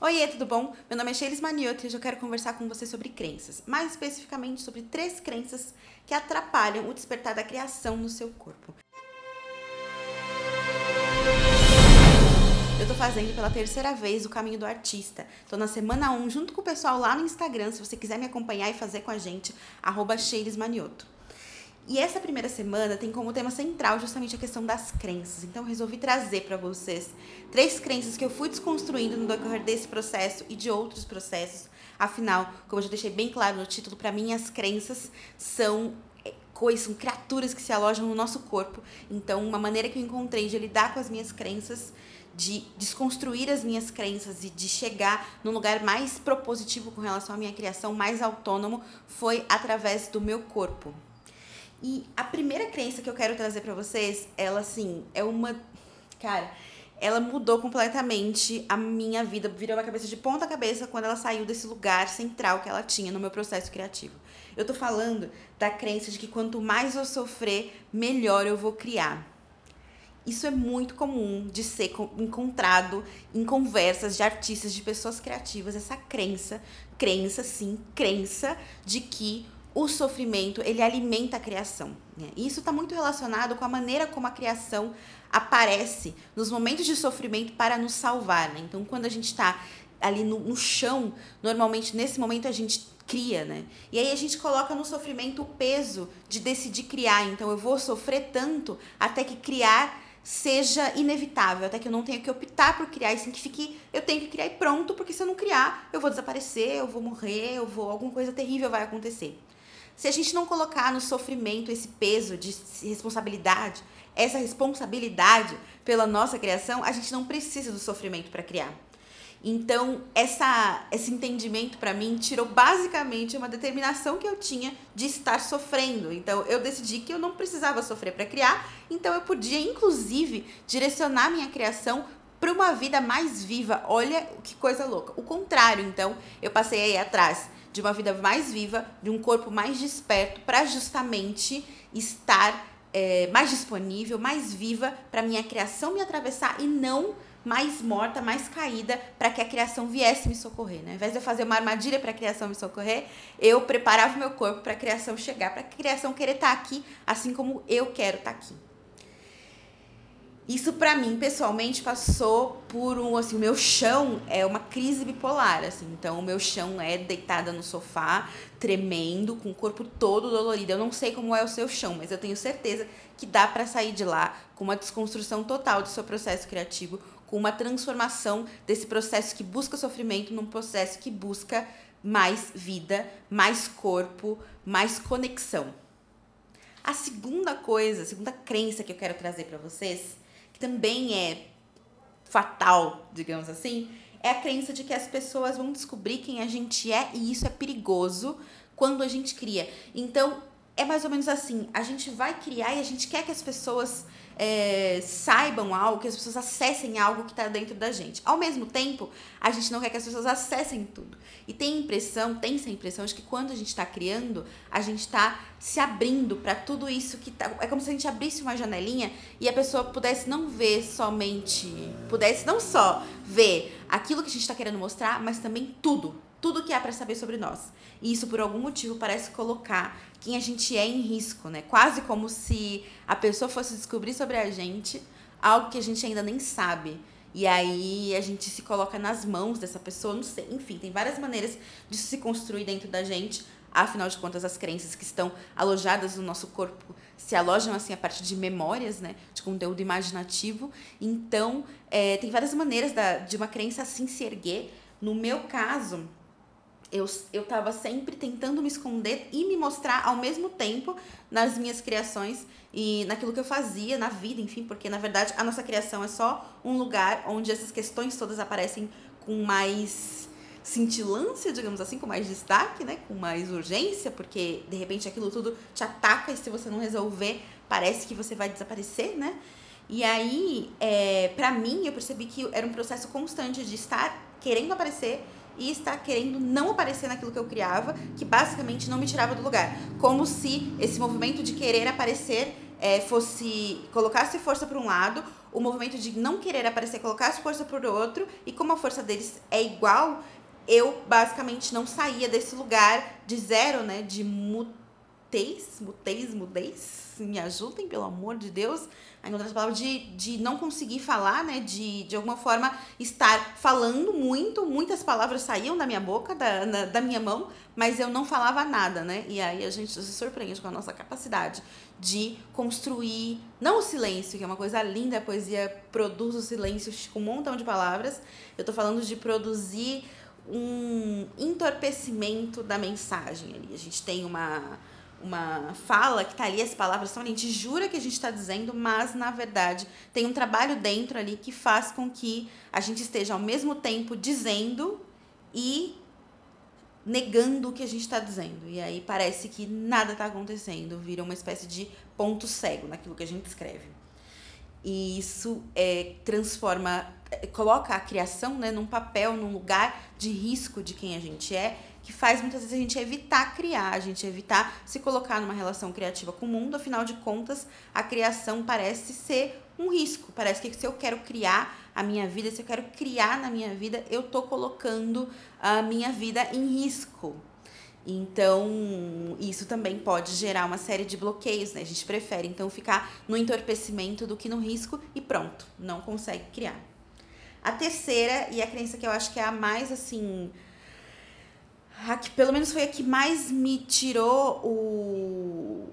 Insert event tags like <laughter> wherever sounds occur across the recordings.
Oiê, tudo bom? Meu nome é Sheilis Manioto e hoje eu quero conversar com você sobre crenças, mais especificamente sobre três crenças que atrapalham o despertar da criação no seu corpo. Eu tô fazendo pela terceira vez o Caminho do Artista. Tô na semana 1 junto com o pessoal lá no Instagram, se você quiser me acompanhar e fazer com a gente, arroba Manioto. E essa primeira semana tem como tema central justamente a questão das crenças. Então eu resolvi trazer para vocês três crenças que eu fui desconstruindo no decorrer desse processo e de outros processos. Afinal, como eu já deixei bem claro no título, para mim as crenças são é, coisas, são criaturas que se alojam no nosso corpo. Então, uma maneira que eu encontrei de lidar com as minhas crenças, de desconstruir as minhas crenças e de chegar num lugar mais propositivo com relação à minha criação, mais autônomo, foi através do meu corpo. E a primeira crença que eu quero trazer para vocês, ela assim, é uma. Cara, ela mudou completamente a minha vida, virou uma cabeça de ponta cabeça quando ela saiu desse lugar central que ela tinha no meu processo criativo. Eu tô falando da crença de que quanto mais eu sofrer, melhor eu vou criar. Isso é muito comum de ser encontrado em conversas de artistas, de pessoas criativas, essa crença, crença sim, crença de que o sofrimento ele alimenta a criação. Né? E isso está muito relacionado com a maneira como a criação aparece nos momentos de sofrimento para nos salvar. Né? Então, quando a gente está ali no, no chão, normalmente nesse momento a gente cria, né? E aí a gente coloca no sofrimento o peso de decidir criar. Então eu vou sofrer tanto até que criar seja inevitável, até que eu não tenha que optar por criar, e sim que fique, eu tenho que criar e pronto, porque se eu não criar, eu vou desaparecer, eu vou morrer, eu vou alguma coisa terrível vai acontecer. Se a gente não colocar no sofrimento esse peso de responsabilidade, essa responsabilidade pela nossa criação, a gente não precisa do sofrimento para criar. Então, essa, esse entendimento para mim tirou basicamente uma determinação que eu tinha de estar sofrendo. Então, eu decidi que eu não precisava sofrer para criar, então eu podia inclusive direcionar minha criação para uma vida mais viva. Olha que coisa louca. O contrário, então, eu passei aí atrás de uma vida mais viva, de um corpo mais desperto, para justamente estar é, mais disponível, mais viva para minha criação me atravessar e não mais morta, mais caída, para que a criação viesse me socorrer. Né? Ao invés de eu fazer uma armadilha para a criação me socorrer, eu preparava o meu corpo para a criação chegar, para a criação querer estar tá aqui, assim como eu quero estar tá aqui. Isso para mim, pessoalmente, passou por um, assim, o meu chão é uma crise bipolar, assim. Então, o meu chão é deitada no sofá, tremendo, com o corpo todo dolorido. Eu não sei como é o seu chão, mas eu tenho certeza que dá para sair de lá com uma desconstrução total do seu processo criativo, com uma transformação desse processo que busca sofrimento num processo que busca mais vida, mais corpo, mais conexão. A segunda coisa, a segunda crença que eu quero trazer para vocês também é fatal, digamos assim, é a crença de que as pessoas vão descobrir quem a gente é e isso é perigoso quando a gente cria. Então, é mais ou menos assim: a gente vai criar e a gente quer que as pessoas é, saibam algo, que as pessoas acessem algo que está dentro da gente. Ao mesmo tempo, a gente não quer que as pessoas acessem tudo. E tem impressão, tem essa impressão de que quando a gente está criando, a gente está se abrindo para tudo isso que tá. É como se a gente abrisse uma janelinha e a pessoa pudesse não ver somente. Pudesse não só ver aquilo que a gente está querendo mostrar, mas também tudo tudo que há para saber sobre nós. E isso, por algum motivo, parece colocar quem a gente é em risco, né? Quase como se a pessoa fosse descobrir sobre a gente algo que a gente ainda nem sabe. E aí a gente se coloca nas mãos dessa pessoa, não sei. Enfim, tem várias maneiras de se construir dentro da gente. Afinal de contas, as crenças que estão alojadas no nosso corpo se alojam assim a partir de memórias, né? De conteúdo imaginativo. Então, é, tem várias maneiras da, de uma crença assim se erguer. No meu caso, eu, eu tava sempre tentando me esconder e me mostrar ao mesmo tempo nas minhas criações e naquilo que eu fazia na vida, enfim, porque na verdade a nossa criação é só um lugar onde essas questões todas aparecem com mais cintilância, digamos assim, com mais destaque, né, com mais urgência, porque de repente aquilo tudo te ataca e se você não resolver, parece que você vai desaparecer, né? E aí, é, para mim, eu percebi que era um processo constante de estar querendo aparecer e estar querendo não aparecer naquilo que eu criava, que basicamente não me tirava do lugar. Como se esse movimento de querer aparecer é, fosse colocasse força para um lado, o movimento de não querer aparecer colocasse força para o outro, e como a força deles é igual, eu basicamente não saía desse lugar de zero, né? De mutez, mutez, mudez, me ajudem, pelo amor de Deus. Aí, em outras palavras, de, de não conseguir falar, né? De, de alguma forma estar falando muito, muitas palavras saíam da minha boca, da, na, da minha mão, mas eu não falava nada, né? E aí a gente se surpreende com a nossa capacidade de construir, não o silêncio, que é uma coisa linda, a poesia produz o silêncio com um montão de palavras. Eu tô falando de produzir um entorpecimento da mensagem ali. A gente tem uma, uma fala que tá ali, as palavras são ali, a gente jura que a gente está dizendo, mas na verdade tem um trabalho dentro ali que faz com que a gente esteja ao mesmo tempo dizendo e negando o que a gente está dizendo. E aí parece que nada está acontecendo, vira uma espécie de ponto cego naquilo que a gente escreve. E isso é, transforma, é, coloca a criação né, num papel, num lugar de risco de quem a gente é, que faz muitas vezes a gente evitar criar, a gente evitar se colocar numa relação criativa com o mundo. Afinal de contas, a criação parece ser um risco. Parece que se eu quero criar a minha vida, se eu quero criar na minha vida, eu tô colocando a minha vida em risco. Então, isso também pode gerar uma série de bloqueios, né? A gente prefere então ficar no entorpecimento do que no risco e pronto, não consegue criar. A terceira, e a crença que eu acho que é a mais assim. A que pelo menos foi a que mais me tirou o,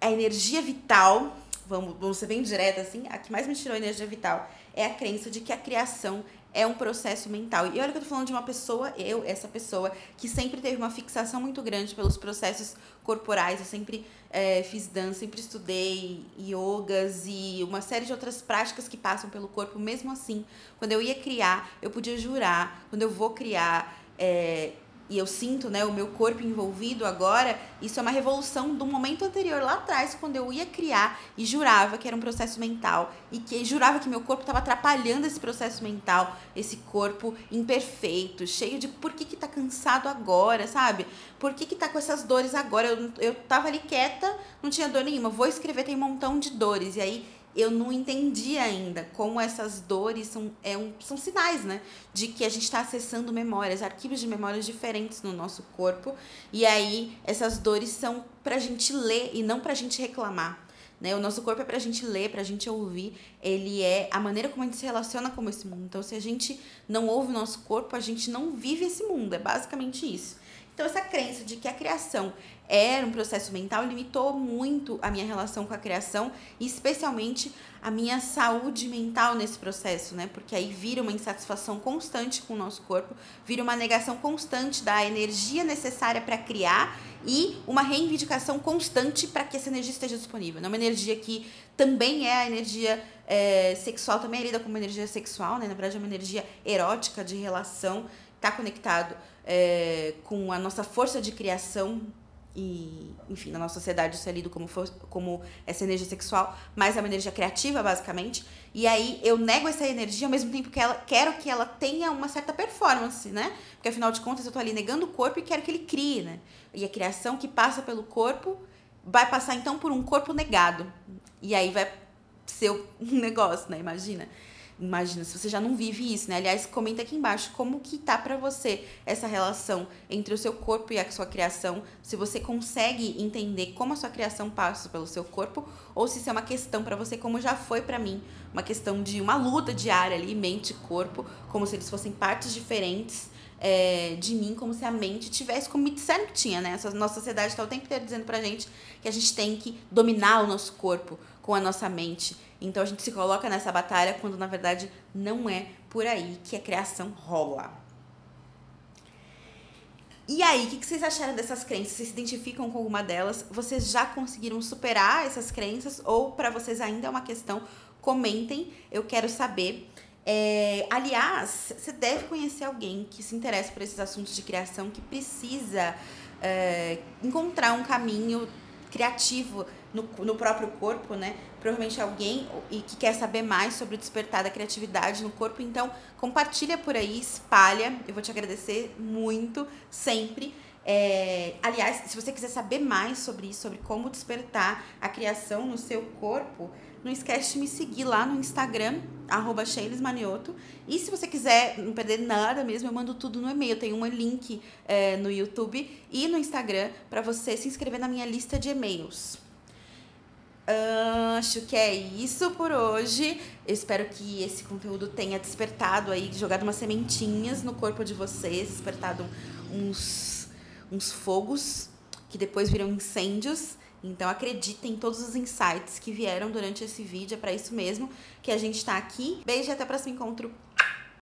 a energia vital. Vamos, vamos ser bem direta assim. A que mais me tirou a energia vital é a crença de que a criação é um processo mental. E olha que eu tô falando de uma pessoa, eu, essa pessoa, que sempre teve uma fixação muito grande pelos processos corporais. Eu sempre é, fiz dança, sempre estudei yogas e uma série de outras práticas que passam pelo corpo. Mesmo assim, quando eu ia criar, eu podia jurar, quando eu vou criar, é, e eu sinto né, o meu corpo envolvido agora, isso é uma revolução do momento anterior, lá atrás, quando eu ia criar e jurava que era um processo mental e que jurava que meu corpo estava atrapalhando esse processo mental, esse corpo imperfeito, cheio de por que, que tá cansado agora, sabe? Por que, que tá com essas dores agora? Eu, eu tava ali quieta, não tinha dor nenhuma, vou escrever, tem um montão de dores. E aí eu não entendi ainda como essas dores são, é um, são sinais, né? De que a gente está acessando memórias, arquivos de memórias diferentes no nosso corpo. E aí, essas dores são pra gente ler e não pra gente reclamar. Né? O nosso corpo é pra gente ler, pra gente ouvir. Ele é a maneira como a gente se relaciona com esse mundo. Então, se a gente não ouve o nosso corpo, a gente não vive esse mundo. É basicamente isso. Então, essa crença de que a criação era um processo mental limitou muito a minha relação com a criação e especialmente a minha saúde mental nesse processo, né? Porque aí vira uma insatisfação constante com o nosso corpo, vira uma negação constante da energia necessária para criar e uma reivindicação constante para que essa energia esteja disponível. Não é uma energia que também é a energia é, sexual, também é lida como energia sexual, né? Na verdade, é uma energia erótica de relação, está conectado é, com a nossa força de criação e, enfim, na nossa sociedade isso é lido como, for, como essa energia sexual, mas é uma energia criativa, basicamente. E aí eu nego essa energia ao mesmo tempo que ela quero que ela tenha uma certa performance, né? Porque afinal de contas eu tô ali negando o corpo e quero que ele crie, né? E a criação que passa pelo corpo vai passar então por um corpo negado. E aí vai ser um <laughs> negócio, né? Imagina. Imagina, se você já não vive isso, né? Aliás, comenta aqui embaixo como que tá para você essa relação entre o seu corpo e a sua criação, se você consegue entender como a sua criação passa pelo seu corpo ou se isso é uma questão para você como já foi para mim, uma questão de uma luta diária ali, mente e corpo, como se eles fossem partes diferentes é, de mim, como se a mente tivesse, como me disseram que tinha, né? Essa nossa sociedade está o tempo inteiro dizendo pra gente que a gente tem que dominar o nosso corpo com a nossa mente então a gente se coloca nessa batalha quando na verdade não é por aí que a criação rola. E aí, o que vocês acharam dessas crenças? Vocês se identificam com alguma delas? Vocês já conseguiram superar essas crenças? Ou para vocês ainda é uma questão? Comentem, eu quero saber. É, aliás, você deve conhecer alguém que se interessa por esses assuntos de criação, que precisa é, encontrar um caminho criativo no, no próprio corpo, né? Provavelmente alguém e que quer saber mais sobre o despertar da criatividade no corpo. Então, compartilha por aí, espalha. Eu vou te agradecer muito, sempre. É, aliás, se você quiser saber mais sobre isso, sobre como despertar a criação no seu corpo, não esquece de me seguir lá no Instagram, arroba Manioto. E se você quiser não perder nada mesmo, eu mando tudo no e-mail. Tem um link é, no YouTube e no Instagram para você se inscrever na minha lista de e-mails. Acho que é isso por hoje. Eu espero que esse conteúdo tenha despertado aí, jogado umas sementinhas no corpo de vocês, despertado uns, uns fogos que depois viram incêndios. Então acreditem em todos os insights que vieram durante esse vídeo, é para isso mesmo que a gente está aqui. Beijo e até o próximo encontro.